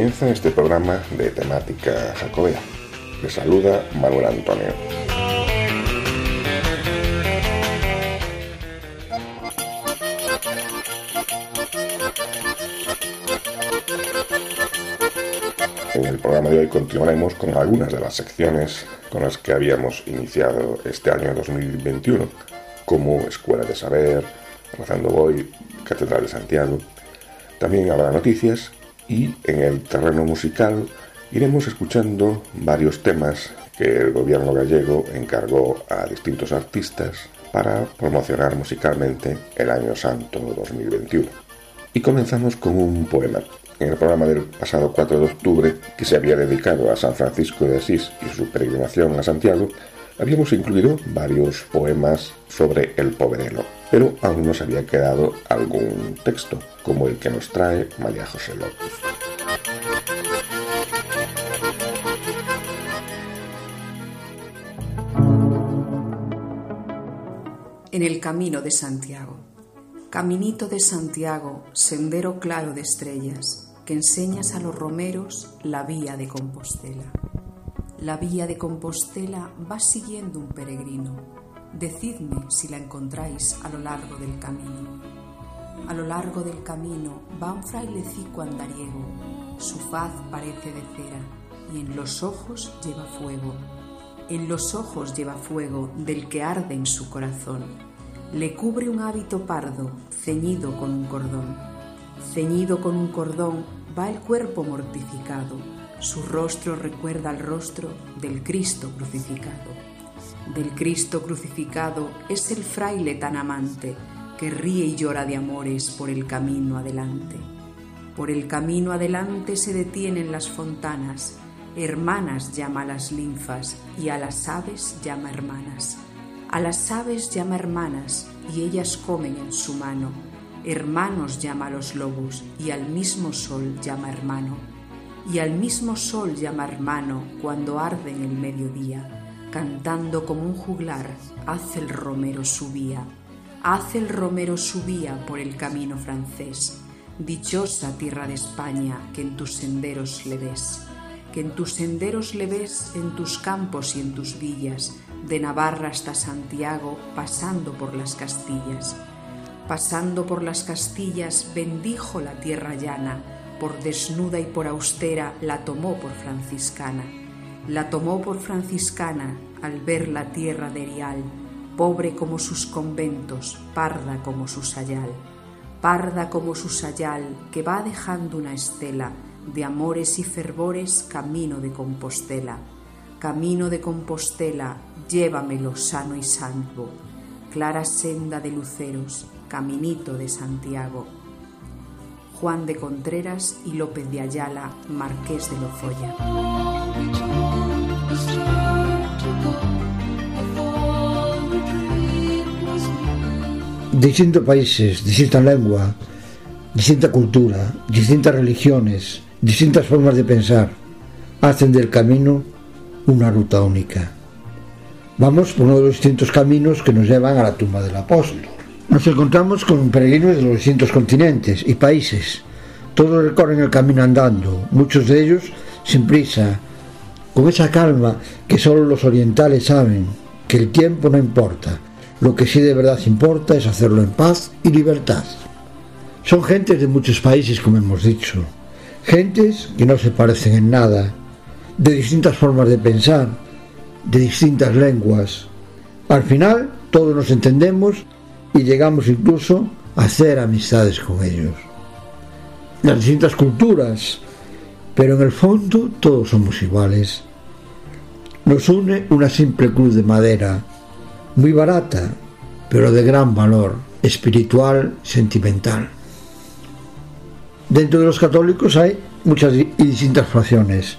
Comienza este programa de temática jacobea. Les saluda Manuel Antonio. En el programa de hoy continuaremos con algunas de las secciones con las que habíamos iniciado este año 2021, como Escuela de Saber, Avanzando Voy, Catedral de Santiago, también habrá noticias y en el terreno musical iremos escuchando varios temas que el gobierno gallego encargó a distintos artistas para promocionar musicalmente el Año Santo 2021. Y comenzamos con un poema. En el programa del pasado 4 de octubre, que se había dedicado a San Francisco de Asís y su peregrinación a Santiago, habíamos incluido varios poemas sobre el poverelo, pero aún nos había quedado algún texto, como el que nos trae María José López. En el camino de Santiago. Caminito de Santiago, sendero claro de estrellas, que enseñas a los romeros la vía de Compostela. La vía de Compostela va siguiendo un peregrino. Decidme si la encontráis a lo largo del camino. A lo largo del camino va un frailecico andariego. Su faz parece de cera y en los ojos lleva fuego. En los ojos lleva fuego del que arde en su corazón. Le cubre un hábito pardo ceñido con un cordón. Ceñido con un cordón va el cuerpo mortificado su rostro recuerda al rostro del Cristo crucificado. Del Cristo crucificado es el fraile tan amante que ríe y llora de amores por el camino adelante. Por el camino adelante se detienen las fontanas, hermanas llama a las linfas y a las aves llama hermanas. A las aves llama hermanas y ellas comen en su mano. Hermanos llama a los lobos y al mismo sol llama hermano y al mismo sol llama hermano cuando arde en el mediodía, cantando como un juglar, hace el romero subía, hace el romero subía por el camino francés. Dichosa tierra de España que en tus senderos le ves, que en tus senderos le ves en tus campos y en tus villas, de Navarra hasta Santiago, pasando por las Castillas. Pasando por las Castillas, bendijo la tierra llana, por desnuda y por austera, la tomó por franciscana. La tomó por franciscana al ver la tierra de Erial, pobre como sus conventos, parda como su sayal. Parda como su sayal, que va dejando una estela de amores y fervores camino de Compostela. Camino de Compostela, llévamelo sano y salvo. Clara senda de luceros, caminito de Santiago Juan de Contreras y López de Ayala, Marqués de Lozoya. Distintos países, distinta lengua, distinta cultura, distintas religiones, distintas formas de pensar, hacen del camino una ruta única. Vamos por uno de los distintos caminos que nos llevan a la tumba del apóstol. Nos encontramos con peregrinos de los distintos continentes y países. Todos recorren el camino andando, muchos de ellos sin prisa, con esa calma que solo los orientales saben, que el tiempo no importa. Lo que sí de verdad importa es hacerlo en paz y libertad. Son gentes de muchos países, como hemos dicho. Gentes que no se parecen en nada, de distintas formas de pensar, de distintas lenguas. Al final, todos nos entendemos y llegamos incluso a hacer amistades con ellos. Las distintas culturas, pero en el fondo todos somos iguales. Nos une una simple cruz de madera, muy barata, pero de gran valor espiritual, sentimental. Dentro de los católicos hay muchas y distintas fracciones,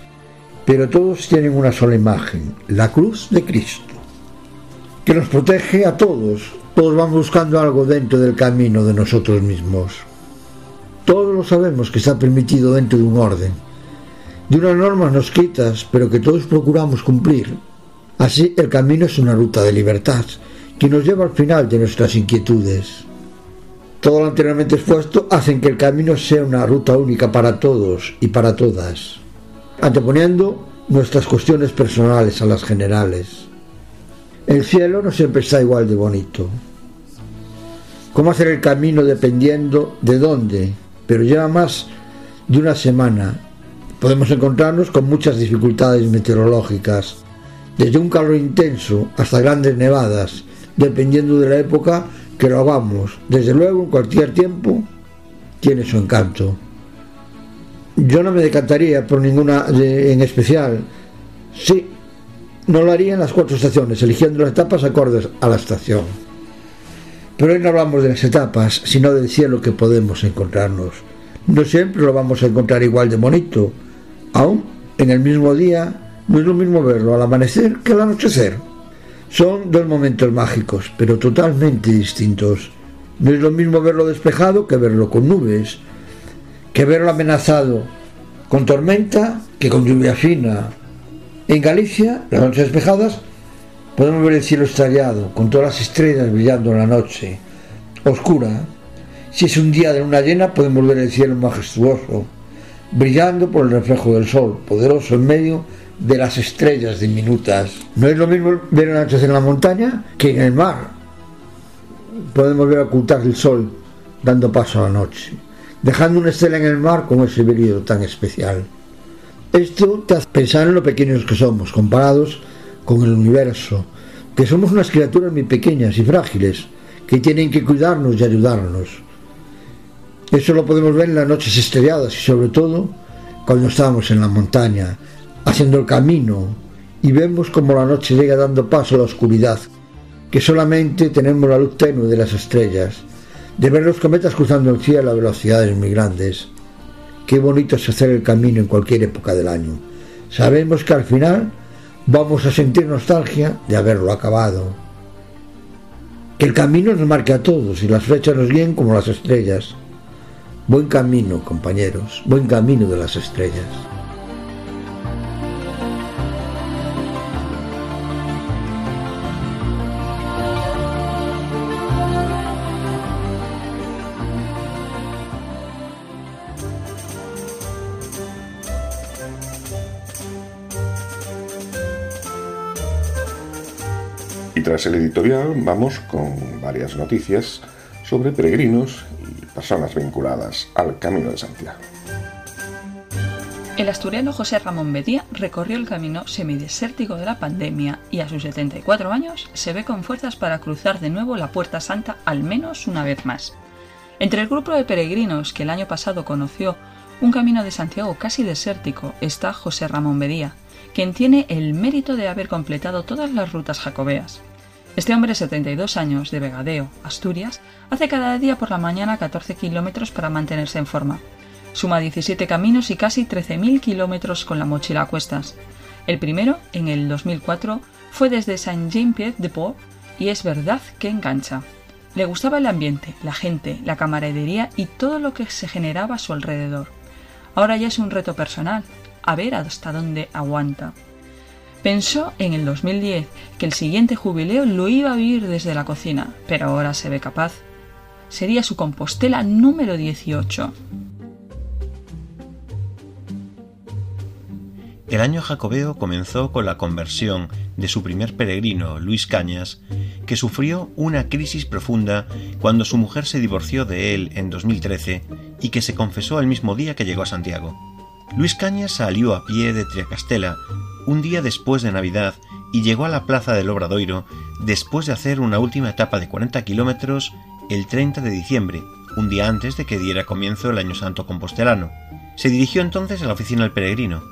pero todos tienen una sola imagen, la cruz de Cristo, que nos protege a todos. Todos vamos buscando algo dentro del camino de nosotros mismos. Todos lo sabemos que está permitido dentro de un orden, de unas normas no escritas, pero que todos procuramos cumplir. Así el camino es una ruta de libertad que nos lleva al final de nuestras inquietudes. Todo lo anteriormente expuesto hacen que el camino sea una ruta única para todos y para todas, anteponiendo nuestras cuestiones personales a las generales. El cielo no siempre está igual de bonito. ¿Cómo hacer el camino dependiendo de dónde? Pero lleva más de una semana. Podemos encontrarnos con muchas dificultades meteorológicas, desde un calor intenso hasta grandes nevadas, dependiendo de la época que lo hagamos. Desde luego, en cualquier tiempo, tiene su encanto. Yo no me decantaría por ninguna en especial. Sí, no lo haría en las cuatro estaciones, eligiendo las etapas acordes a la estación. Pero hoy no hablamos de las etapas, sino del cielo que podemos encontrarnos. No siempre lo vamos a encontrar igual de bonito. Aún en el mismo día, no es lo mismo verlo al amanecer que al anochecer. Son dos momentos mágicos, pero totalmente distintos. No es lo mismo verlo despejado que verlo con nubes, que verlo amenazado con tormenta que con lluvia fina, en Galicia, las noches despejadas, podemos ver el cielo estrellado, con todas las estrellas brillando en la noche, oscura. Si es un día de luna llena, podemos ver el cielo majestuoso, brillando por el reflejo del sol, poderoso en medio de las estrellas diminutas. No es lo mismo ver las noches en la montaña que en el mar. Podemos ver ocultar el sol dando paso a la noche, dejando una estela en el mar con ese brillo tan especial. Esto te hace pensar en lo pequeños que somos comparados con el universo, que somos unas criaturas muy pequeñas y frágiles, que tienen que cuidarnos y ayudarnos. Eso lo podemos ver en las noches estrelladas y sobre todo cuando estamos en la montaña, haciendo el camino y vemos como la noche llega dando paso a la oscuridad, que solamente tenemos la luz tenue de las estrellas, de ver los cometas cruzando el cielo a velocidades muy grandes, Qué bonito es hacer el camino en cualquier época del año. Sabemos que al final vamos a sentir nostalgia de haberlo acabado. Que el camino nos marque a todos y las flechas nos guíen como las estrellas. Buen camino, compañeros, buen camino de las estrellas. Y tras el editorial vamos con varias noticias sobre peregrinos y personas vinculadas al Camino de Santiago. El asturiano José Ramón Bedía recorrió el camino semidesértico de la pandemia y a sus 74 años se ve con fuerzas para cruzar de nuevo la Puerta Santa al menos una vez más. Entre el grupo de peregrinos que el año pasado conoció un camino de Santiago casi desértico está José Ramón Bedía, quien tiene el mérito de haber completado todas las rutas jacobeas. Este hombre, 72 años, de Vegadeo, Asturias, hace cada día por la mañana 14 kilómetros para mantenerse en forma. Suma 17 caminos y casi 13.000 kilómetros con la mochila a cuestas. El primero, en el 2004, fue desde Saint-Jean-Pied-de-Port y es verdad que engancha. Le gustaba el ambiente, la gente, la camaradería y todo lo que se generaba a su alrededor. Ahora ya es un reto personal, a ver hasta dónde aguanta. Pensó en el 2010 que el siguiente jubileo lo iba a vivir desde la cocina, pero ahora se ve capaz. Sería su Compostela número 18. El año jacobeo comenzó con la conversión de su primer peregrino, Luis Cañas, que sufrió una crisis profunda cuando su mujer se divorció de él en 2013 y que se confesó el mismo día que llegó a Santiago. Luis Cañas salió a pie de Triacastela un día después de Navidad y llegó a la plaza del Obradoiro después de hacer una última etapa de 40 kilómetros el 30 de diciembre, un día antes de que diera comienzo el Año Santo Compostelano. Se dirigió entonces a la oficina del peregrino.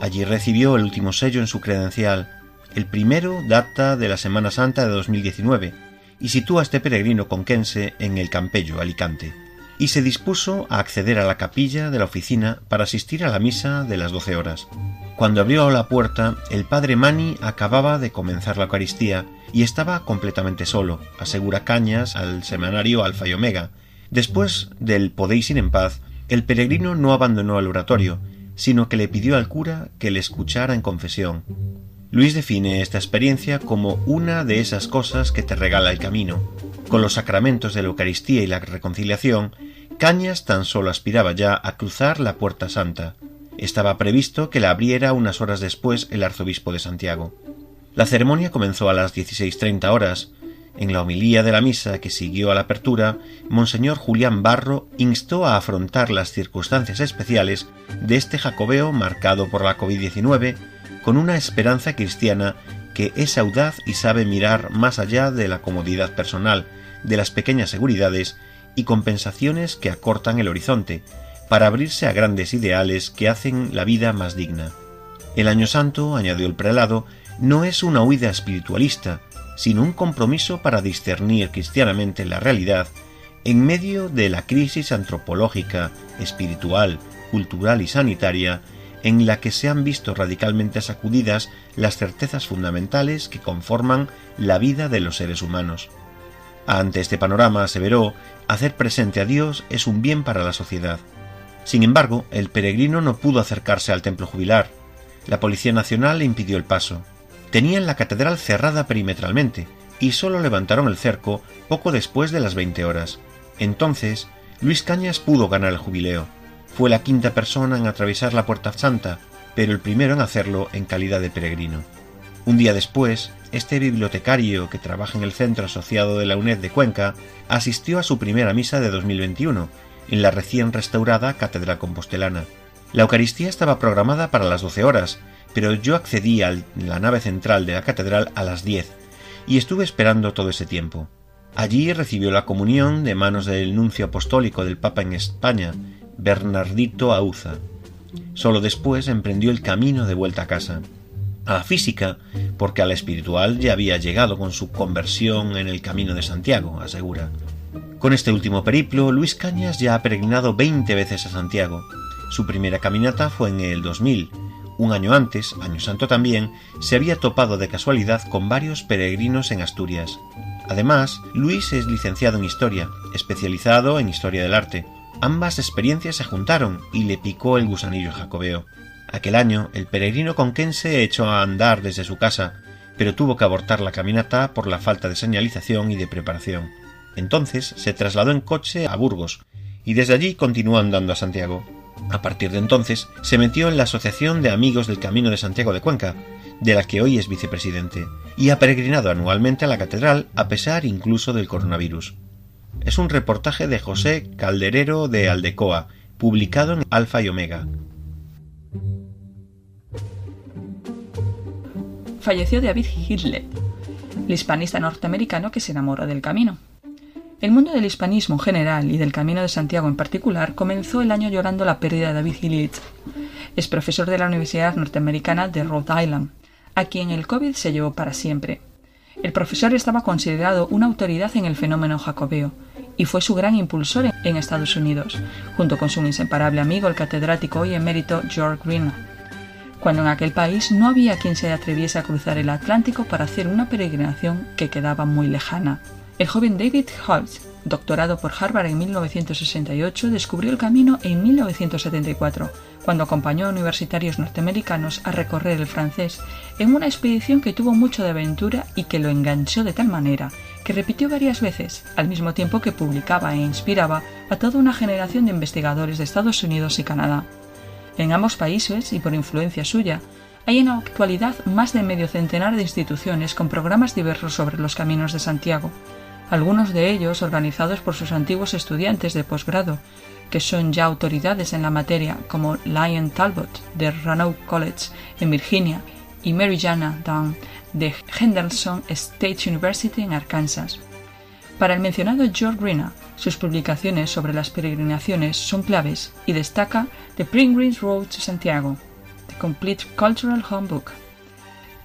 Allí recibió el último sello en su credencial. El primero data de la Semana Santa de 2019 y sitúa a este peregrino conquense en el Campello, Alicante. y se dispuso a acceder a la capilla de la oficina para asistir a la misa de las doce horas. Cuando abrió la puerta, el padre Mani acababa de comenzar la Eucaristía y estaba completamente solo, asegura Cañas al semanario Alfa y Omega. Después del Podéis ir en paz, el peregrino no abandonó el oratorio, sino que le pidió al cura que le escuchara en confesión. Luis define esta experiencia como una de esas cosas que te regala el camino. Con los sacramentos de la Eucaristía y la reconciliación, Cañas tan solo aspiraba ya a cruzar la puerta santa. Estaba previsto que la abriera unas horas después el arzobispo de Santiago. La ceremonia comenzó a las 16.30 horas. En la homilía de la misa que siguió a la apertura, Monseñor Julián Barro instó a afrontar las circunstancias especiales de este jacobeo marcado por la COVID-19 con una esperanza cristiana que es audaz y sabe mirar más allá de la comodidad personal, de las pequeñas seguridades y compensaciones que acortan el horizonte, para abrirse a grandes ideales que hacen la vida más digna. El año santo, añadió el prelado, no es una huida espiritualista, sino un compromiso para discernir cristianamente la realidad en medio de la crisis antropológica, espiritual, cultural y sanitaria en la que se han visto radicalmente sacudidas las certezas fundamentales que conforman la vida de los seres humanos. Ante este panorama, aseveró, hacer presente a Dios es un bien para la sociedad. Sin embargo, el peregrino no pudo acercarse al templo jubilar. La Policía Nacional le impidió el paso. Tenían la catedral cerrada perimetralmente y solo levantaron el cerco poco después de las veinte horas. Entonces, Luis Cañas pudo ganar el jubileo. Fue la quinta persona en atravesar la Puerta Santa, pero el primero en hacerlo en calidad de peregrino. Un día después, este bibliotecario que trabaja en el Centro Asociado de la UNED de Cuenca asistió a su primera misa de 2021 en la recién restaurada Catedral Compostelana. La Eucaristía estaba programada para las 12 horas, pero yo accedí a la nave central de la catedral a las 10 y estuve esperando todo ese tiempo. Allí recibió la comunión de manos del nuncio apostólico del Papa en España, Bernardito Auza. Solo después emprendió el camino de vuelta a casa. A la física, porque a la espiritual ya había llegado con su conversión en el camino de Santiago, asegura. Con este último periplo, Luis Cañas ya ha peregrinado veinte veces a Santiago. Su primera caminata fue en el 2000. Un año antes, año santo también, se había topado de casualidad con varios peregrinos en Asturias. Además, Luis es licenciado en Historia, especializado en Historia del Arte. Ambas experiencias se juntaron y le picó el gusanillo jacobeo. Aquel año, el peregrino conquense echó a andar desde su casa, pero tuvo que abortar la caminata por la falta de señalización y de preparación. Entonces se trasladó en coche a Burgos y desde allí continuó andando a Santiago. A partir de entonces se metió en la Asociación de Amigos del Camino de Santiago de Cuenca, de la que hoy es vicepresidente, y ha peregrinado anualmente a la catedral a pesar incluso del coronavirus es un reportaje de José Calderero de Aldecoa, publicado en Alfa y Omega. Falleció David Hitler, el hispanista norteamericano que se enamoró del camino. El mundo del hispanismo en general y del Camino de Santiago en particular comenzó el año llorando la pérdida de David Hitler. Es profesor de la Universidad Norteamericana de Rhode Island, a quien el COVID se llevó para siempre. El profesor estaba considerado una autoridad en el fenómeno jacobeo y fue su gran impulsor en Estados Unidos, junto con su inseparable amigo el catedrático y emérito George Green, cuando en aquel país no había quien se atreviese a cruzar el Atlántico para hacer una peregrinación que quedaba muy lejana. El joven David Holtz, doctorado por Harvard en 1968, descubrió el camino en 1974 cuando acompañó a universitarios norteamericanos a recorrer el francés en una expedición que tuvo mucho de aventura y que lo enganchó de tal manera que repitió varias veces, al mismo tiempo que publicaba e inspiraba a toda una generación de investigadores de Estados Unidos y Canadá. En ambos países, y por influencia suya, hay en la actualidad más de medio centenar de instituciones con programas diversos sobre los caminos de Santiago, algunos de ellos organizados por sus antiguos estudiantes de posgrado, que son ya autoridades en la materia, como Lion Talbot de Roanoke College en Virginia y Mary Jana Dunn de Henderson State University en Arkansas. Para el mencionado George Greener, sus publicaciones sobre las peregrinaciones son claves y destaca The Pilgrim's Road to Santiago, The Complete Cultural Homebook,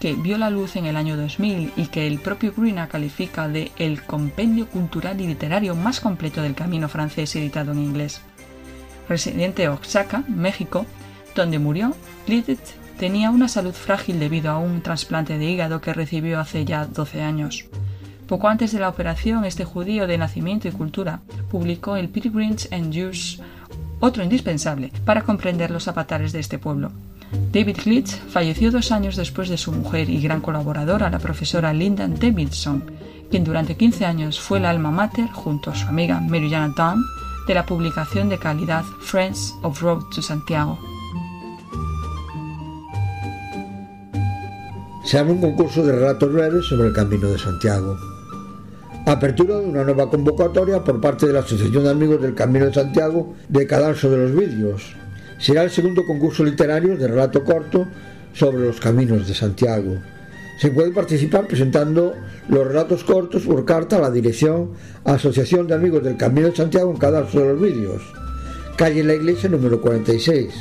que vio la luz en el año 2000 y que el propio Greener califica de el compendio cultural y literario más completo del camino francés editado en inglés. Residente de Oaxaca, México, donde murió, Lidit tenía una salud frágil debido a un trasplante de hígado que recibió hace ya 12 años. Poco antes de la operación, este judío de nacimiento y cultura publicó el Pilgrims and Jews, otro indispensable para comprender los avatares de este pueblo. David Glitz falleció dos años después de su mujer y gran colaboradora, la profesora Linda Davidson, quien durante 15 años fue la alma mater, junto a su amiga Mary Jana Dunn, de la publicación de calidad Friends of Road to Santiago. Se abre un concurso de relatos breves sobre el Camino de Santiago. Apertura de una nueva convocatoria por parte de la Asociación de Amigos del Camino de Santiago de Cadalso de los Vídeos. Será el segundo concurso literario de relato corto sobre los caminos de Santiago. Se puede participar presentando los relatos cortos por carta a la dirección Asociación de Amigos del Camino de Santiago en Cadalso de los Vídeos, calle La Iglesia número 46,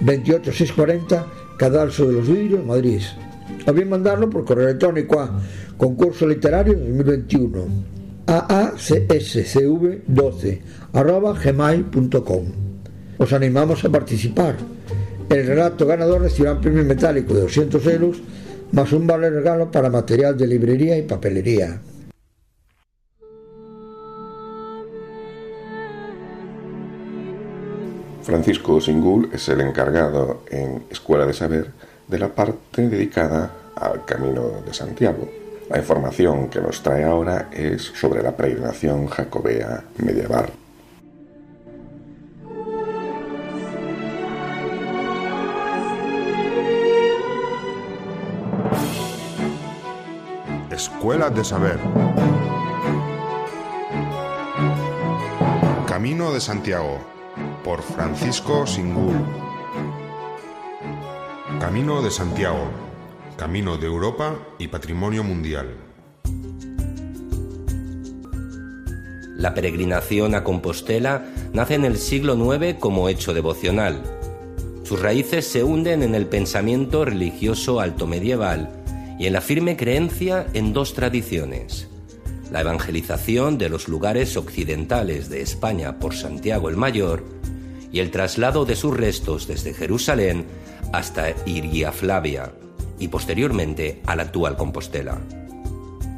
28640, Cadalso de los Vídeos, Madrid. O bien mandarlo por correo electrónico a Concurso Literario 2021 aacscv12 arroba gmail.com. Os animamos a participar. El relato ganador recibirá un premio metálico de 200 euros más un vale regalo para material de librería y papelería. Francisco Singul es el encargado en Escuela de Saber de la parte dedicada al Camino de Santiago. La información que nos trae ahora es sobre la peregrinación jacobea medieval. Escuela de Saber. Camino de Santiago por Francisco Singul. Camino de Santiago Camino de Europa y Patrimonio Mundial. La peregrinación a Compostela nace en el siglo IX como hecho devocional. Sus raíces se hunden en el pensamiento religioso alto medieval y en la firme creencia en dos tradiciones. La evangelización de los lugares occidentales de España por Santiago el Mayor y el traslado de sus restos desde Jerusalén hasta Iria Flavia, y posteriormente a la actual Compostela.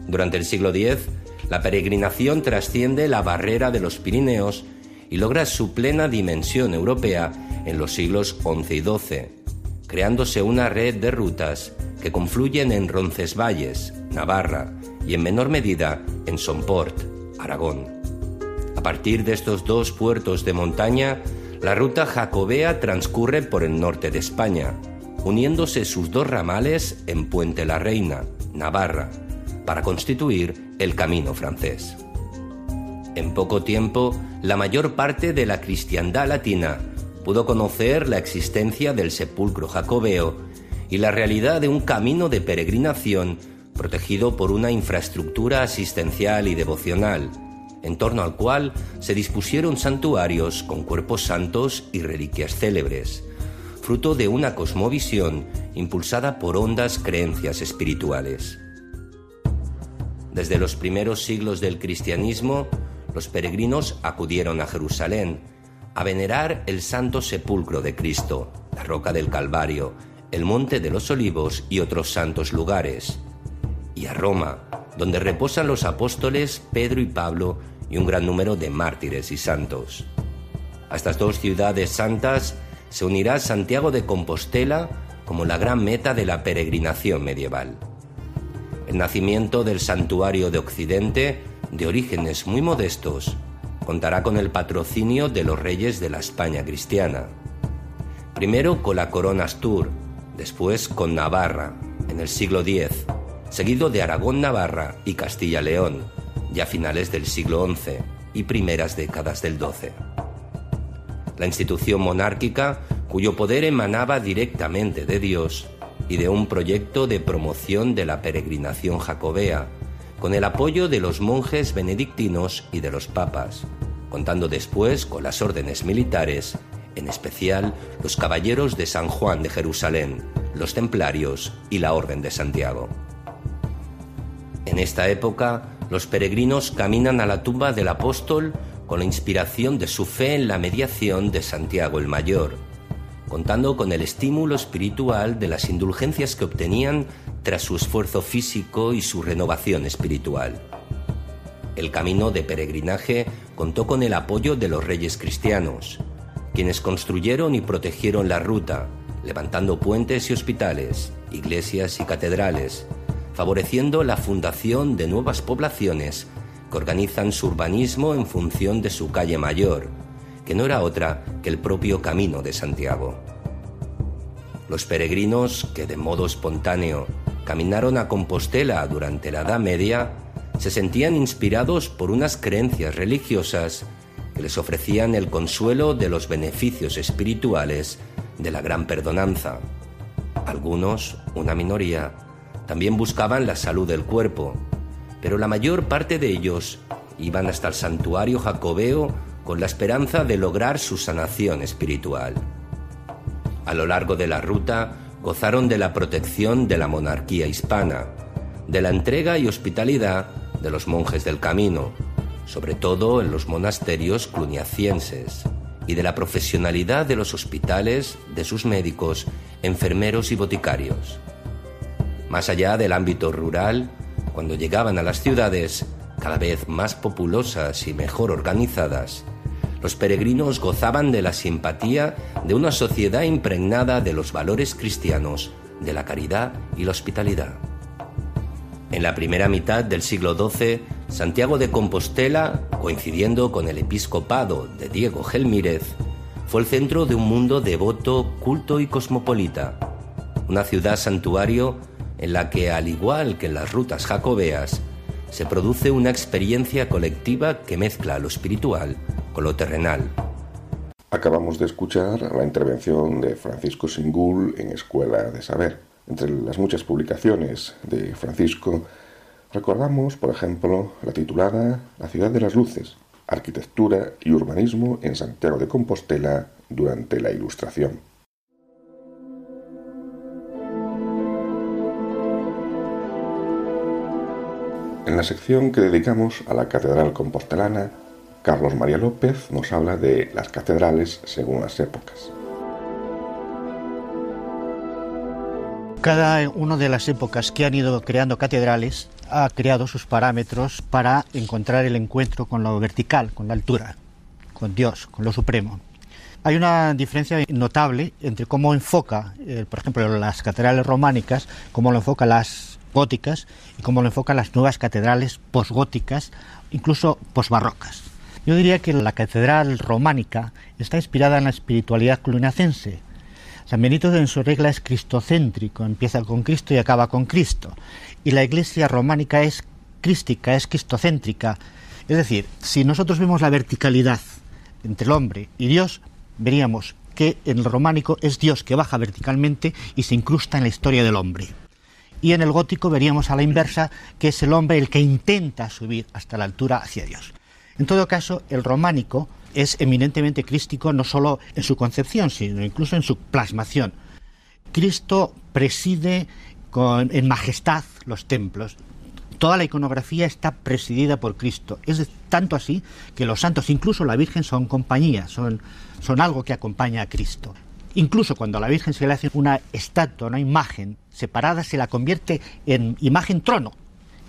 Durante el siglo X, la peregrinación trasciende la barrera de los Pirineos y logra su plena dimensión europea en los siglos XI y XII, creándose una red de rutas que confluyen en Roncesvalles, Navarra, y en menor medida en Somport, Aragón. A partir de estos dos puertos de montaña, la ruta jacobea transcurre por el norte de España, uniéndose sus dos ramales en Puente la Reina, Navarra, para constituir el camino francés. En poco tiempo, la mayor parte de la cristiandad latina pudo conocer la existencia del sepulcro jacobeo y la realidad de un camino de peregrinación protegido por una infraestructura asistencial y devocional, en torno al cual se dispusieron santuarios con cuerpos santos y reliquias célebres, fruto de una cosmovisión impulsada por hondas creencias espirituales. Desde los primeros siglos del cristianismo, los peregrinos acudieron a Jerusalén a venerar el santo sepulcro de Cristo, la roca del Calvario, el monte de los olivos y otros santos lugares, y a Roma, donde reposan los apóstoles Pedro y Pablo y un gran número de mártires y santos. A estas dos ciudades santas se unirá Santiago de Compostela como la gran meta de la peregrinación medieval. El nacimiento del santuario de Occidente, de orígenes muy modestos, contará con el patrocinio de los reyes de la España cristiana. Primero con la corona Astur, después con Navarra, en el siglo X, seguido de Aragón-Navarra y Castilla-León, ya finales del siglo XI y primeras décadas del XII la institución monárquica cuyo poder emanaba directamente de Dios y de un proyecto de promoción de la peregrinación jacobea, con el apoyo de los monjes benedictinos y de los papas, contando después con las órdenes militares en especial los caballeros de San Juan de Jerusalén, los templarios y la Orden de Santiago. En esta época, los peregrinos caminan a la tumba del apóstol con la inspiración de su fe en la mediación de Santiago el Mayor, contando con el estímulo espiritual de las indulgencias que obtenían tras su esfuerzo físico y su renovación espiritual. El camino de peregrinaje contó con el apoyo de los reyes cristianos, quienes construyeron y protegieron la ruta, levantando puentes y hospitales, iglesias y catedrales, favoreciendo la fundación de nuevas poblaciones que organizan su urbanismo en función de su calle mayor, que no era otra que el propio Camino de Santiago. Los peregrinos que de modo espontáneo caminaron a Compostela durante la Edad Media se sentían inspirados por unas creencias religiosas que les ofrecían el consuelo de los beneficios espirituales de la gran perdonanza. Algunos, una minoría, también buscaban la salud del cuerpo, pero la mayor parte de ellos iban hasta el santuario jacobeo con la esperanza de lograr su sanación espiritual. A lo largo de la ruta gozaron de la protección de la monarquía hispana, de la entrega y hospitalidad de los monjes del camino, sobre todo en los monasterios cluniacienses, y de la profesionalidad de los hospitales, de sus médicos, enfermeros y boticarios. Más allá del ámbito rural, cuando llegaban a las ciudades, cada vez más populosas y mejor organizadas, los peregrinos gozaban de la simpatía de una sociedad impregnada de los valores cristianos, de la caridad y la hospitalidad. En la primera mitad del siglo XII, Santiago de Compostela, coincidiendo con el episcopado de Diego Gelmírez, fue el centro de un mundo devoto, culto y cosmopolita, una ciudad santuario en la que, al igual que en las rutas jacobeas, se produce una experiencia colectiva que mezcla lo espiritual con lo terrenal. Acabamos de escuchar la intervención de Francisco Singul en Escuela de Saber. Entre las muchas publicaciones de Francisco, recordamos, por ejemplo, la titulada La ciudad de las luces, arquitectura y urbanismo en Santiago de Compostela durante la Ilustración. En la sección que dedicamos a la Catedral Compostelana, Carlos María López nos habla de las catedrales según las épocas. Cada una de las épocas que han ido creando catedrales ha creado sus parámetros para encontrar el encuentro con lo vertical, con la altura, con Dios, con lo supremo. Hay una diferencia notable entre cómo enfoca, eh, por ejemplo, las catedrales románicas, cómo lo enfoca las góticas y cómo lo enfocan las nuevas catedrales posgóticas, incluso posbarrocas. Yo diría que la catedral románica está inspirada en la espiritualidad cluniacense. San Benito en su regla es cristocéntrico, empieza con Cristo y acaba con Cristo. Y la iglesia románica es crística, es cristocéntrica. Es decir, si nosotros vemos la verticalidad entre el hombre y Dios, veríamos que en el románico es Dios que baja verticalmente y se incrusta en la historia del hombre y en el gótico veríamos a la inversa, que es el hombre el que intenta subir hasta la altura hacia Dios. En todo caso, el románico es eminentemente crístico no solo en su concepción, sino incluso en su plasmación. Cristo preside con, en majestad los templos. Toda la iconografía está presidida por Cristo. Es tanto así que los santos, incluso la Virgen, son compañía, son, son algo que acompaña a Cristo. Incluso cuando a la Virgen se le hace una estatua, una imagen separada, se la convierte en imagen trono.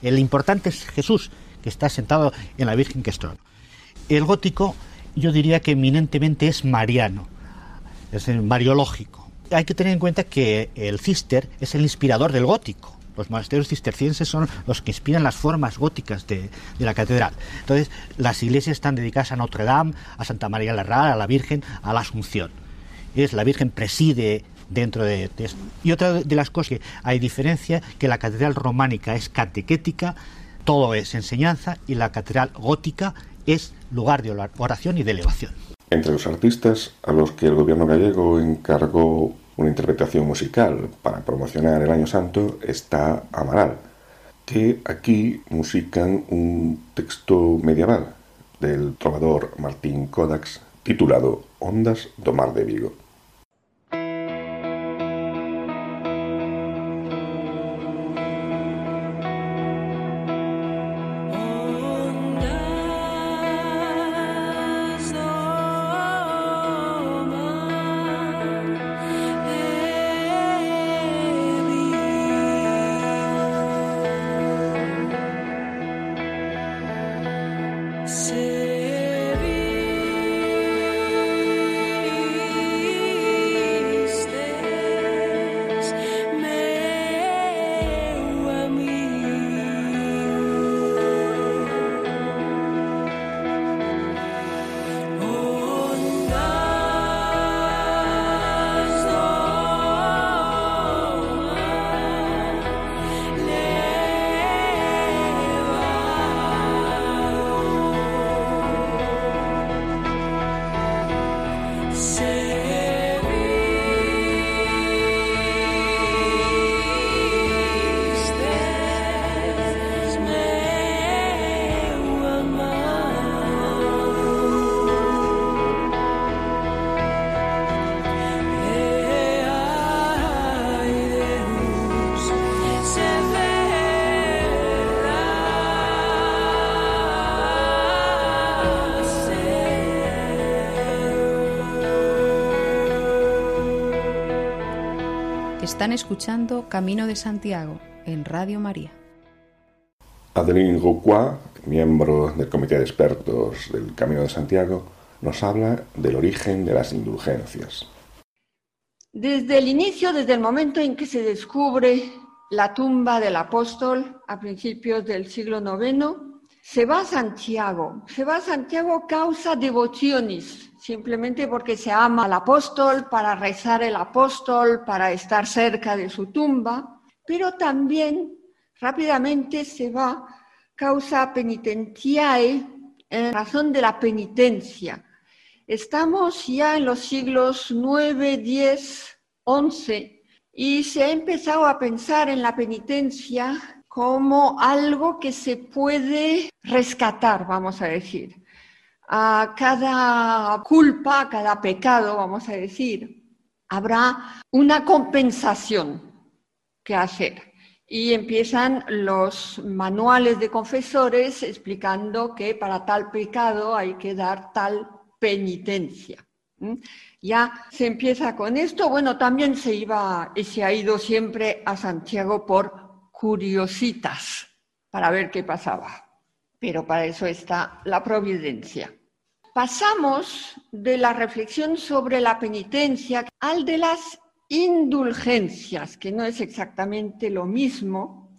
El importante es Jesús, que está sentado en la Virgen que es trono. El gótico, yo diría que eminentemente es mariano, es mariológico. Hay que tener en cuenta que el cister es el inspirador del gótico. Los monasterios cistercienses son los que inspiran las formas góticas de, la catedral. Entonces, las iglesias están dedicadas a Notre Dame, a Santa María la Rara, a la Virgen, a la Asunción es la Virgen preside dentro de, esto. Y otra de las cosas que hay diferencia, que la catedral románica es catequética, todo es enseñanza, y la catedral gótica es lugar de oración y de elevación. Entre los artistas a los que el gobierno gallego encargó una interpretación musical para promocionar el Año Santo está Amaral, que aquí musican un texto medieval del trovador Martín Kodax titulado Ondas do Mar de Vigo. Están escuchando Camino de Santiago en Radio María. Adeline Rouquois, miembro del Comité de Expertos del Camino de Santiago, nos habla del origen de las indulgencias. Desde el inicio, desde el momento en que se descubre la tumba del apóstol a principios del siglo IX, se va a Santiago. Se va a Santiago causa devociones, simplemente porque se ama al apóstol, para rezar el apóstol, para estar cerca de su tumba, pero también rápidamente se va causa penitentiae en razón de la penitencia. Estamos ya en los siglos 9, 10, 11 y se ha empezado a pensar en la penitencia como algo que se puede rescatar, vamos a decir a cada culpa, a cada pecado, vamos a decir, habrá una compensación que hacer. Y empiezan los manuales de confesores explicando que para tal pecado hay que dar tal penitencia. Ya se empieza con esto. Bueno, también se iba y se ha ido siempre a Santiago por curiositas para ver qué pasaba pero para eso está la providencia. Pasamos de la reflexión sobre la penitencia al de las indulgencias, que no es exactamente lo mismo,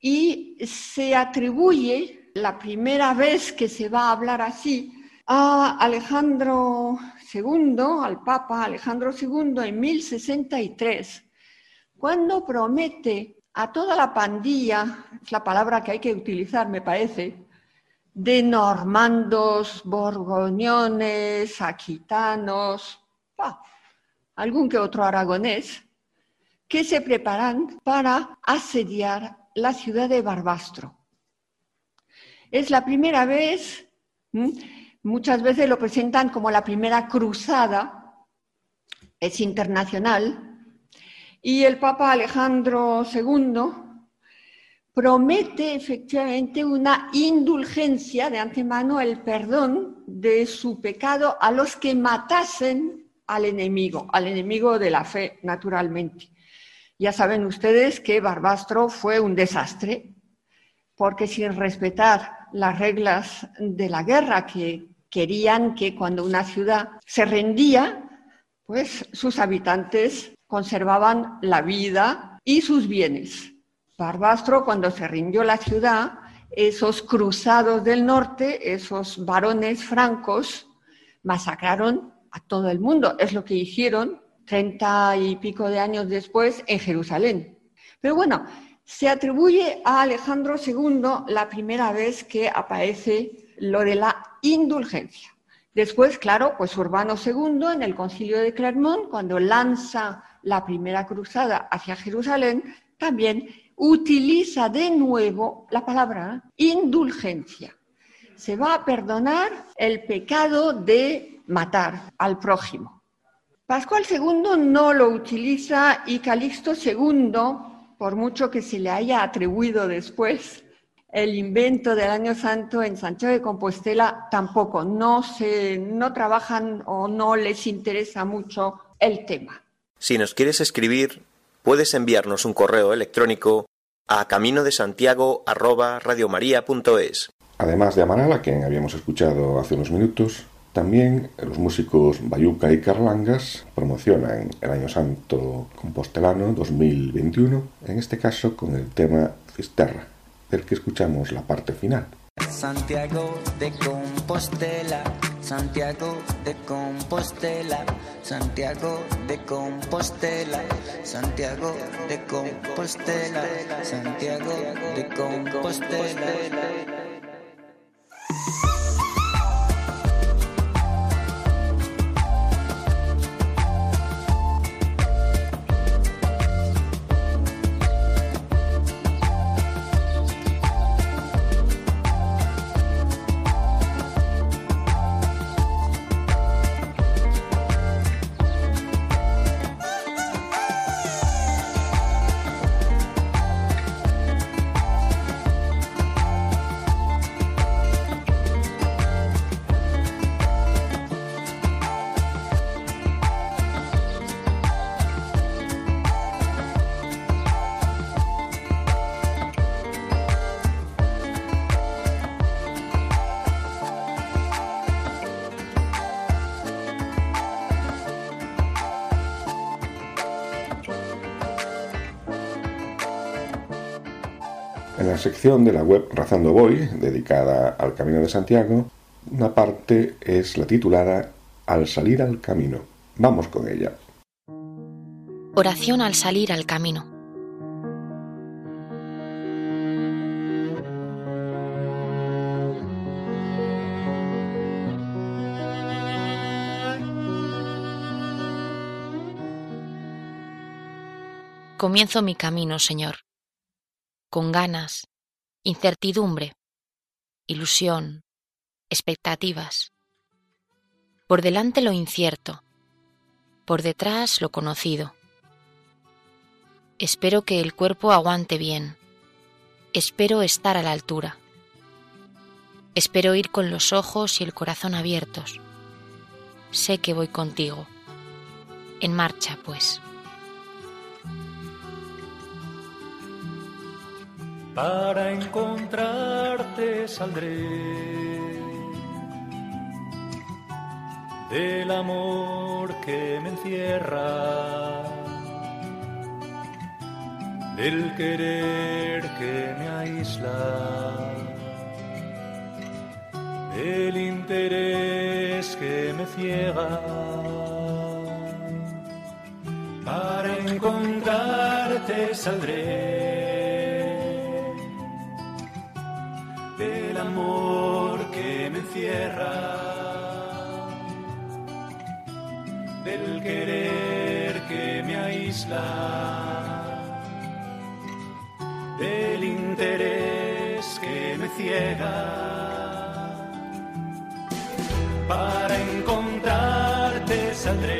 y se atribuye la primera vez que se va a hablar así a Alejandro II, al Papa Alejandro II, en 1063, cuando promete a toda la pandilla, es la palabra que hay que utilizar, me parece, de normandos, borgoñones, aquitanos, algún que otro aragonés, que se preparan para asediar la ciudad de Barbastro. Es la primera vez, muchas veces lo presentan como la primera cruzada, es internacional, y el Papa Alejandro II promete efectivamente una indulgencia de antemano, el perdón de su pecado a los que matasen al enemigo, al enemigo de la fe, naturalmente. Ya saben ustedes que Barbastro fue un desastre, porque sin respetar las reglas de la guerra, que querían que cuando una ciudad se rendía, pues sus habitantes conservaban la vida y sus bienes. Barbastro, cuando se rindió la ciudad, esos cruzados del norte, esos varones francos, masacraron a todo el mundo. Es lo que hicieron treinta y pico de años después en Jerusalén. Pero bueno, se atribuye a Alejandro II la primera vez que aparece lo de la indulgencia. Después, claro, pues Urbano II en el concilio de Clermont, cuando lanza la primera cruzada hacia Jerusalén, también utiliza de nuevo la palabra indulgencia. Se va a perdonar el pecado de matar al prójimo. Pascual II no lo utiliza y Calixto II, por mucho que se le haya atribuido después el invento del año santo en Santiago de Compostela, tampoco, no, se, no trabajan o no les interesa mucho el tema. Si nos quieres escribir, puedes enviarnos un correo electrónico a camino de Santiago Además de Amaral, a quien habíamos escuchado hace unos minutos, también los músicos Bayuca y Carlangas promocionan el Año Santo Compostelano 2021, en este caso con el tema Cisterra, del que escuchamos la parte final. Santiago de Compostela, Santiago de Compostela, Santiago de Compostela, Santiago de Compostela, Santiago de Compostela. Sección de la web Razando Voy, dedicada al Camino de Santiago, una parte es la titulada Al salir al camino. Vamos con ella. Oración al salir al camino. Comienzo mi camino, Señor con ganas, incertidumbre, ilusión, expectativas. Por delante lo incierto, por detrás lo conocido. Espero que el cuerpo aguante bien, espero estar a la altura. Espero ir con los ojos y el corazón abiertos. Sé que voy contigo. En marcha, pues. Para encontrarte saldré del amor que me encierra, del querer que me aísla, del interés que me ciega. Para encontrarte saldré del amor que me encierra, del querer que me aísla, del interés que me ciega, para encontrarte saldré.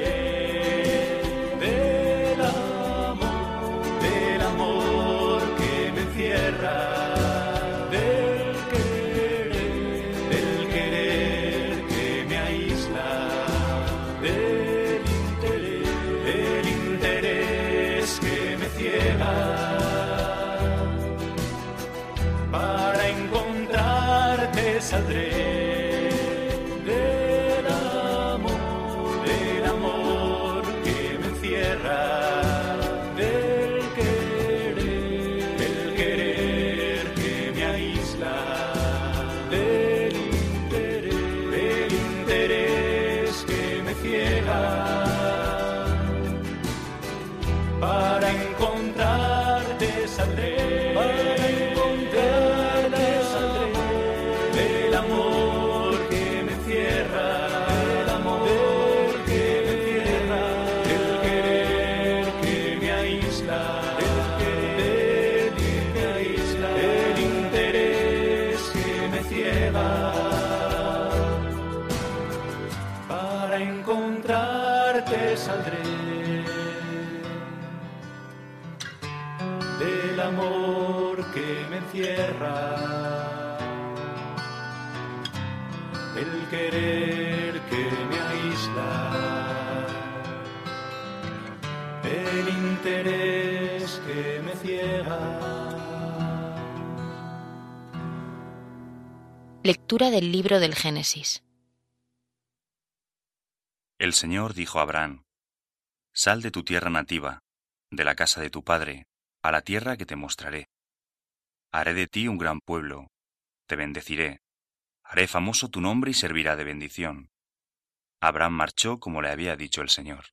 Me encierra, el querer que me aísla, el interés que me ciega. Lectura del libro del Génesis. El Señor dijo a Abraham, Sal de tu tierra nativa, de la casa de tu padre, a la tierra que te mostraré. Haré de ti un gran pueblo, te bendeciré, haré famoso tu nombre y servirá de bendición. Abraham marchó como le había dicho el Señor.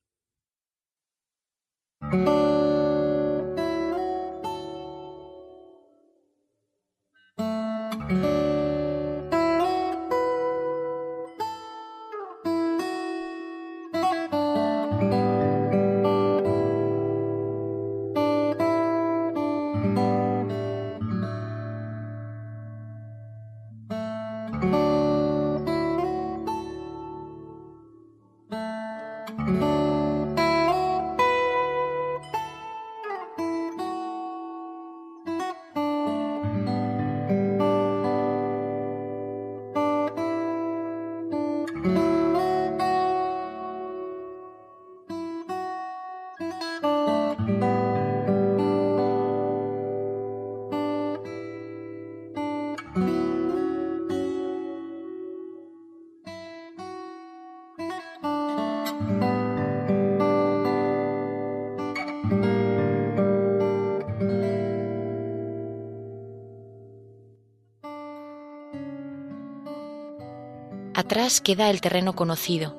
Atrás queda el terreno conocido,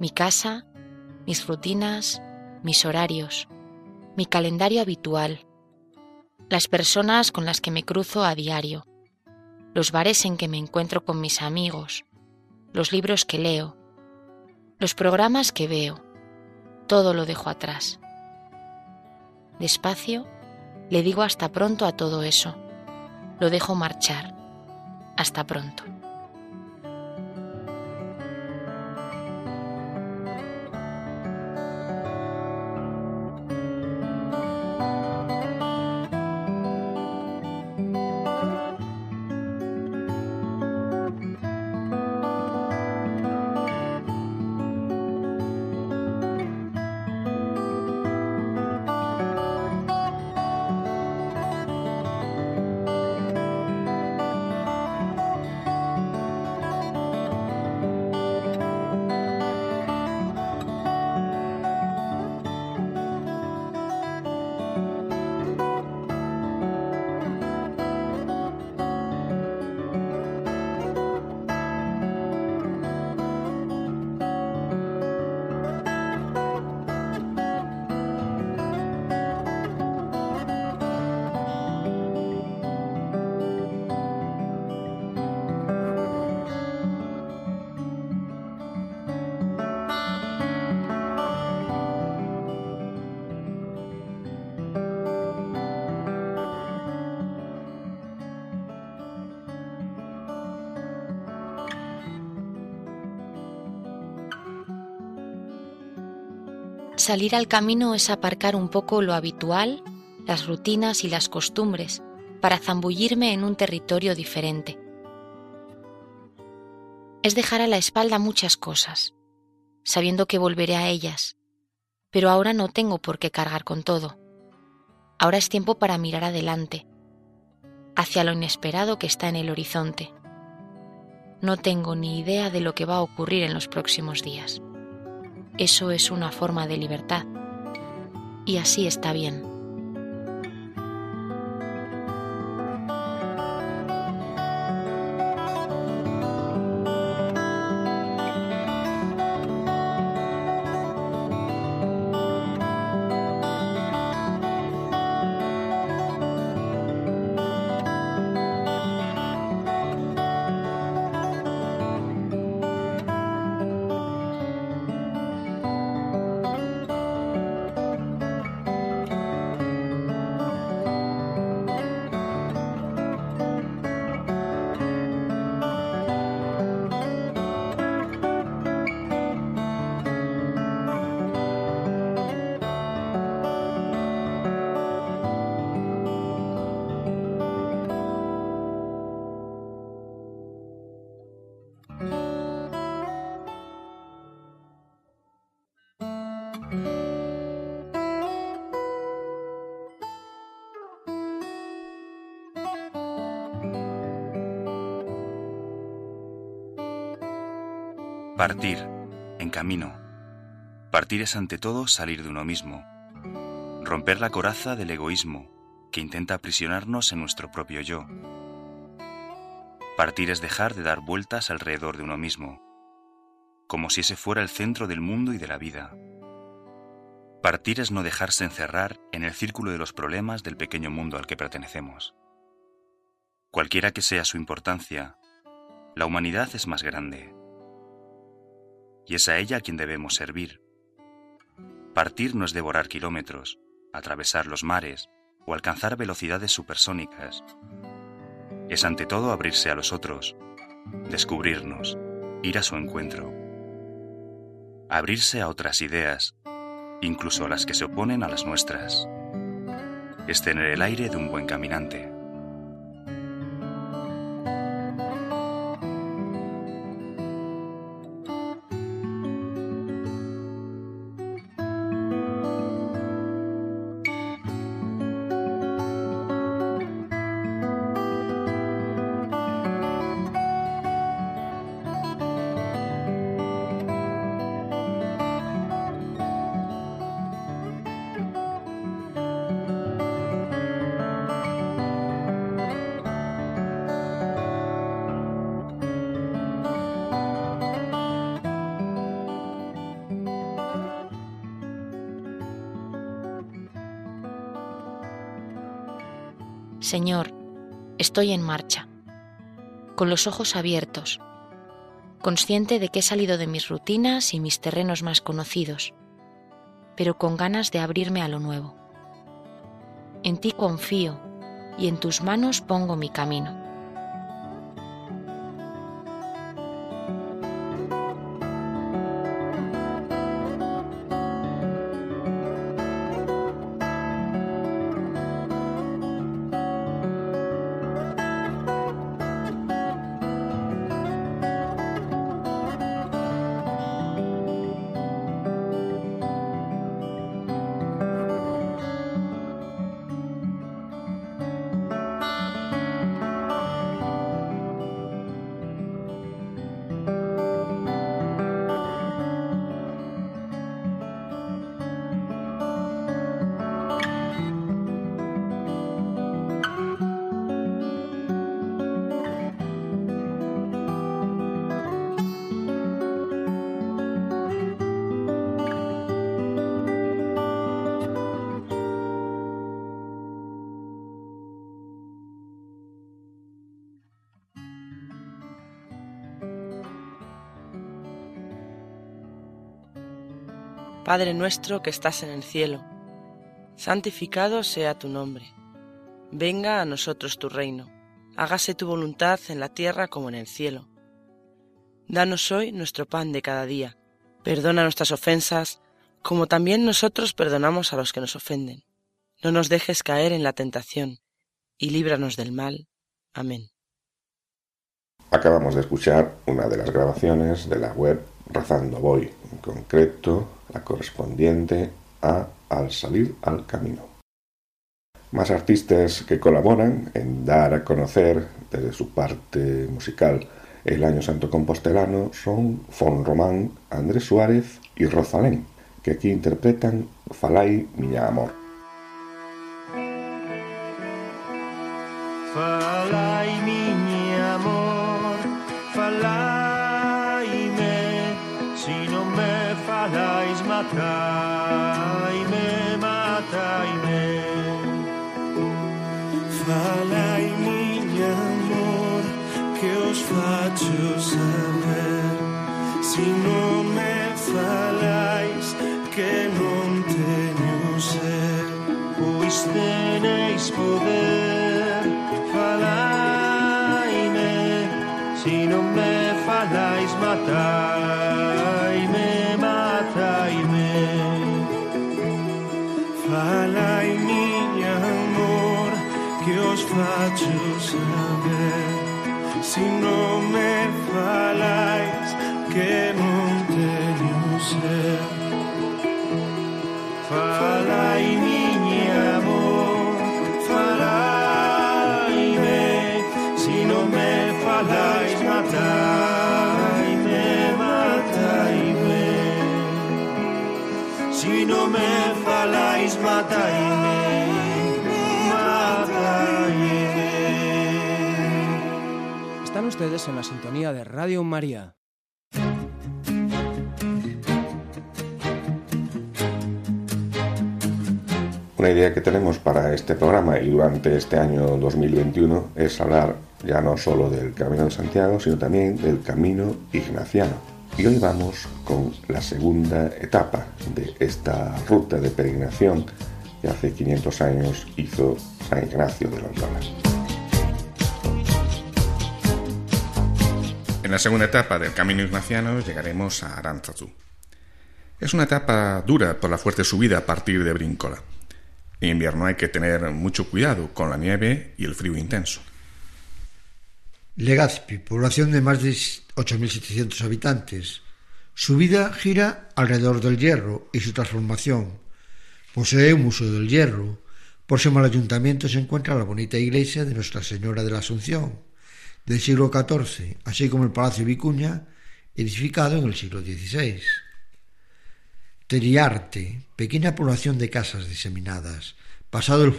mi casa, mis rutinas, mis horarios, mi calendario habitual, las personas con las que me cruzo a diario, los bares en que me encuentro con mis amigos, los libros que leo, los programas que veo, todo lo dejo atrás. Despacio, le digo hasta pronto a todo eso. Lo dejo marchar. Hasta pronto. Salir al camino es aparcar un poco lo habitual, las rutinas y las costumbres, para zambullirme en un territorio diferente. Es dejar a la espalda muchas cosas, sabiendo que volveré a ellas, pero ahora no tengo por qué cargar con todo. Ahora es tiempo para mirar adelante, hacia lo inesperado que está en el horizonte. No tengo ni idea de lo que va a ocurrir en los próximos días. Eso es una forma de libertad. Y así está bien. Partir, en camino. Partir es ante todo salir de uno mismo, romper la coraza del egoísmo que intenta aprisionarnos en nuestro propio yo. Partir es dejar de dar vueltas alrededor de uno mismo, como si ese fuera el centro del mundo y de la vida. Partir es no dejarse encerrar en el círculo de los problemas del pequeño mundo al que pertenecemos. Cualquiera que sea su importancia, la humanidad es más grande. Y es a ella a quien debemos servir. Partir no es devorar kilómetros, atravesar los mares o alcanzar velocidades supersónicas. Es ante todo abrirse a los otros, descubrirnos, ir a su encuentro. Abrirse a otras ideas, incluso a las que se oponen a las nuestras. Es tener el aire de un buen caminante. Señor, estoy en marcha, con los ojos abiertos, consciente de que he salido de mis rutinas y mis terrenos más conocidos, pero con ganas de abrirme a lo nuevo. En ti confío y en tus manos pongo mi camino. Padre nuestro que estás en el cielo, santificado sea tu nombre. Venga a nosotros tu reino. Hágase tu voluntad en la tierra como en el cielo. Danos hoy nuestro pan de cada día. Perdona nuestras ofensas, como también nosotros perdonamos a los que nos ofenden. No nos dejes caer en la tentación, y líbranos del mal. Amén. Acabamos de escuchar una de las grabaciones de la web Razando Voy, en concreto la correspondiente a Al salir al camino. Más artistas que colaboran en dar a conocer desde su parte musical el Año Santo Compostelano son Fon Román, Andrés Suárez y Rosalén, que aquí interpretan Falai Miña Amor. Están ustedes en la sintonía de Radio María. Una idea que tenemos para este programa y durante este año 2021 es hablar ya no solo del Camino de Santiago, sino también del Camino Ignaciano. Y hoy vamos con la segunda etapa de esta ruta de peregrinación que hace 500 años hizo San Ignacio de Loyola. En la segunda etapa del Camino Ignaciano llegaremos a Aránzazu. Es una etapa dura por la fuerte subida a partir de Brincola. En invierno hay que tener mucho cuidado con la nieve y el frío intenso. Legazpi, población de más de 8.700 habitantes. Su vida gira alrededor del hierro y su transformación. Posee un museo del hierro. Próximo al ayuntamiento se encuentra la bonita iglesia de Nuestra Señora de la Asunción, del siglo XIV, así como el Palacio Vicuña, edificado en el siglo XVI. Teriarte, pequeña población de casas diseminadas. Pasado el,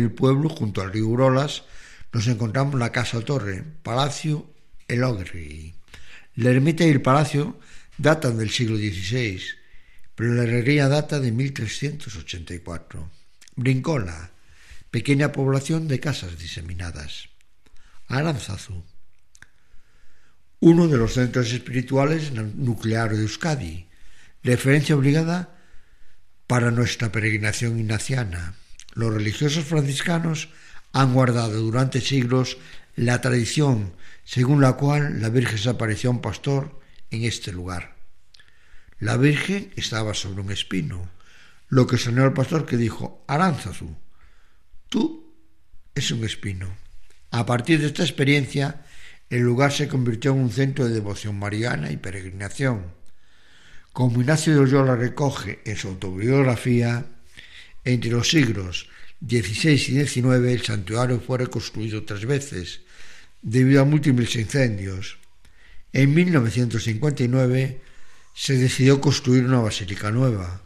el pueblo junto al río Urolas, nos encontramos la Casa Torre, Palacio Elogri. La ermita y el palacio datan del siglo XVI, pero la herrería data de 1384. Brincola, pequeña población de casas diseminadas. Aranzazu, uno de los centros espirituales nucleares de Euskadi, referencia obligada para nuestra peregrinación ignaciana. Los religiosos franciscanos han guardado durante siglos la tradición según la cual la Virgen se apareció a un pastor en este lugar. La Virgen estaba sobre un espino, lo que sonó al pastor que dijo, Aránzazu, tú es un espino. A partir de esta experiencia, el lugar se convirtió en un centro de devoción mariana y peregrinación. Como Ignacio de Loyola recoge en su autobiografía, entre los siglos XVI y XIX el santuario fue reconstruido tres veces debido a múltiples incendios. En 1959 se decidió construir una basílica nueva.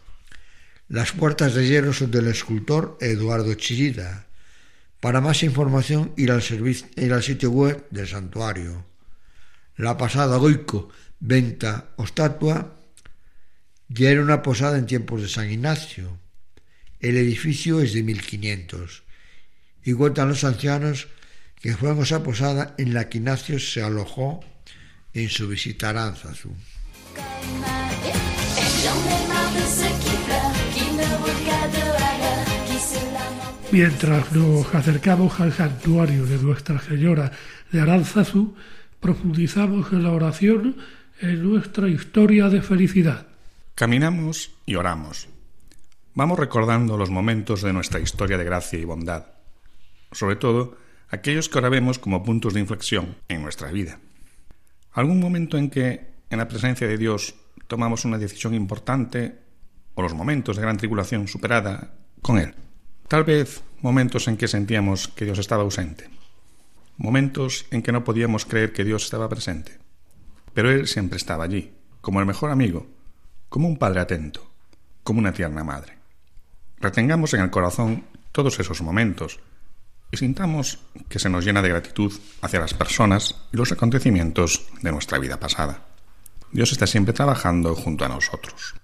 Las puertas de hierro son del escultor Eduardo Chirida. Para más información ir al, ir al sitio web del santuario. La pasada Goico, venta o estatua ya era una posada en tiempos de San Ignacio. El edificio es de 1500 y cuentan los ancianos que en esa posada en la que Ignacio se alojó en su visita a Aránzazu. Mientras nos acercamos al santuario de Nuestra Señora de Aránzazu, profundizamos en la oración en nuestra historia de felicidad. Caminamos y oramos. Vamos recordando los momentos de nuestra historia de gracia y bondad, sobre todo aquellos que ahora vemos como puntos de inflexión en nuestra vida. Algún momento en que, en la presencia de Dios, tomamos una decisión importante o los momentos de gran tribulación superada con Él. Tal vez momentos en que sentíamos que Dios estaba ausente. Momentos en que no podíamos creer que Dios estaba presente. Pero Él siempre estaba allí, como el mejor amigo, como un padre atento, como una tierna madre. Retengamos en el corazón todos esos momentos y sintamos que se nos llena de gratitud hacia las personas y los acontecimientos de nuestra vida pasada. Dios está siempre trabajando junto a nosotros.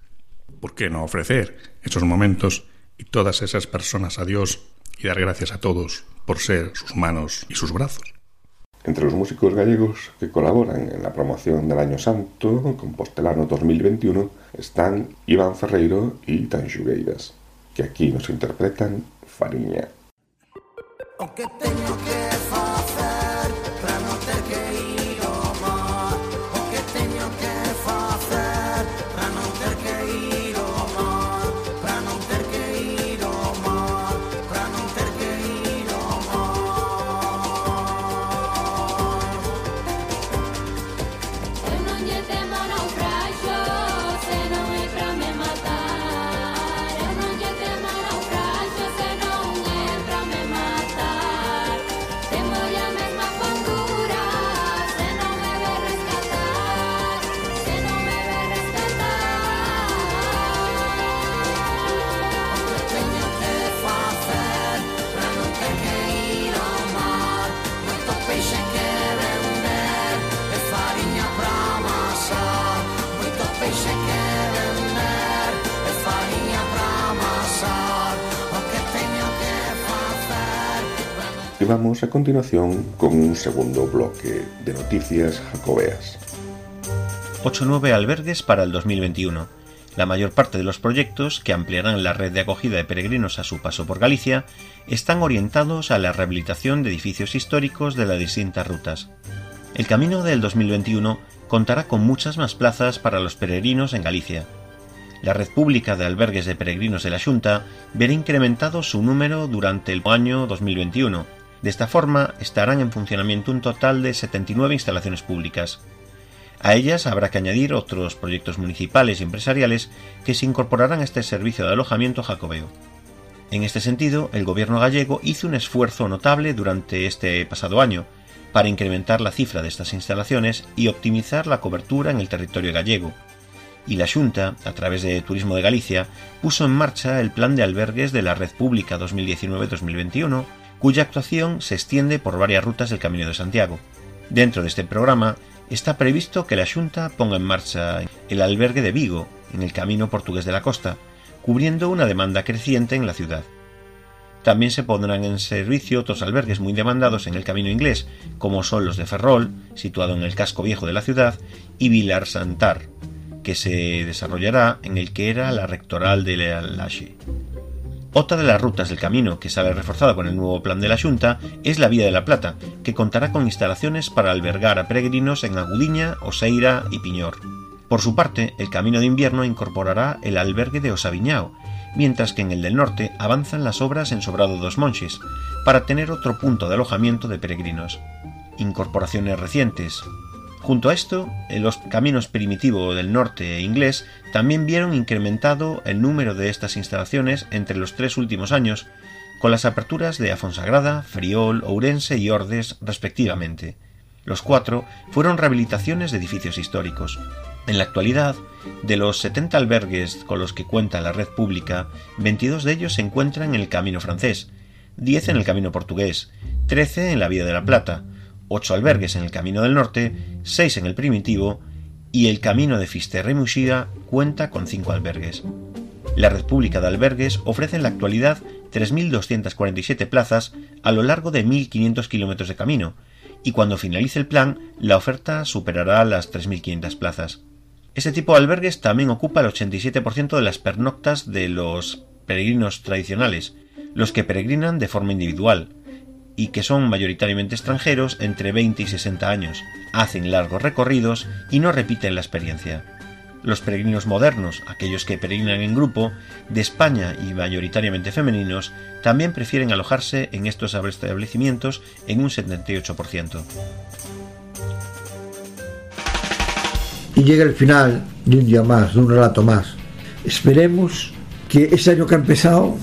¿Por qué no ofrecer esos momentos y todas esas personas a Dios y dar gracias a todos por ser sus manos y sus brazos? Entre los músicos gallegos que colaboran en la promoción del Año Santo Compostelano 2021 están Iván Ferreiro y Tanxugueiras, que aquí nos interpretan Fariña. Vamos a continuación con un segundo bloque de noticias jacobeas. 8 albergues para el 2021. La mayor parte de los proyectos, que ampliarán la red de acogida de peregrinos a su paso por Galicia, están orientados a la rehabilitación de edificios históricos de las distintas rutas. El camino del 2021 contará con muchas más plazas para los peregrinos en Galicia. La red pública de albergues de peregrinos de la Junta verá incrementado su número durante el año 2021. De esta forma, estarán en funcionamiento un total de 79 instalaciones públicas. A ellas habrá que añadir otros proyectos municipales y empresariales que se incorporarán a este servicio de alojamiento jacobeo. En este sentido, el gobierno gallego hizo un esfuerzo notable durante este pasado año para incrementar la cifra de estas instalaciones y optimizar la cobertura en el territorio gallego. Y la Junta, a través de Turismo de Galicia, puso en marcha el Plan de Albergues de la Red Pública 2019-2021, cuya actuación se extiende por varias rutas del Camino de Santiago. Dentro de este programa está previsto que la Junta ponga en marcha el albergue de Vigo, en el Camino Portugués de la Costa, cubriendo una demanda creciente en la ciudad. También se pondrán en servicio otros albergues muy demandados en el camino inglés, como son los de Ferrol, situado en el casco viejo de la ciudad, y Vilar Santar, que se desarrollará en el que era la rectoral de Lache. Otra de las rutas del camino que sale reforzada con el nuevo plan de la Junta es la Vía de la Plata, que contará con instalaciones para albergar a peregrinos en Agudiña, Oseira y Piñor. Por su parte, el camino de invierno incorporará el albergue de Osaviñao, mientras que en el del norte avanzan las obras en Sobrado dos Monches, para tener otro punto de alojamiento de peregrinos. Incorporaciones recientes, Junto a esto, los caminos primitivo del norte inglés también vieron incrementado el número de estas instalaciones entre los tres últimos años, con las aperturas de Afonsagrada, Friol, Ourense y Ordes respectivamente. Los cuatro fueron rehabilitaciones de edificios históricos. En la actualidad, de los 70 albergues con los que cuenta la red pública, 22 de ellos se encuentran en el Camino francés, 10 en el Camino portugués, 13 en la Vía de la Plata, ocho albergues en el Camino del Norte, seis en el Primitivo y el Camino de Fisterra y cuenta con cinco albergues. La red pública de albergues ofrece en la actualidad 3.247 plazas a lo largo de 1.500 kilómetros de camino, y cuando finalice el plan, la oferta superará las 3.500 plazas. Este tipo de albergues también ocupa el 87% de las pernoctas de los peregrinos tradicionales, los que peregrinan de forma individual, y que son mayoritariamente extranjeros entre 20 y 60 años, hacen largos recorridos y no repiten la experiencia. Los peregrinos modernos, aquellos que peregrinan en grupo, de España y mayoritariamente femeninos, también prefieren alojarse en estos establecimientos en un 78%. Y llega el final de un día más, de un relato más. Esperemos que ese año que ha empezado,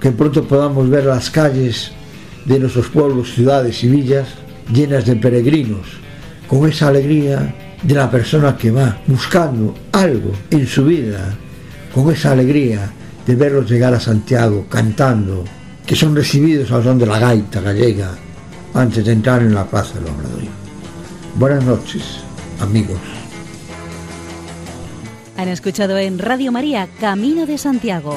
que pronto podamos ver las calles de nuestros pueblos, ciudades y villas llenas de peregrinos, con esa alegría de la persona que va buscando algo en su vida, con esa alegría de verlos llegar a Santiago cantando, que son recibidos al son de la gaita gallega antes de entrar en la Plaza del Obradoiro. Buenas noches, amigos. Han escuchado en Radio María Camino de Santiago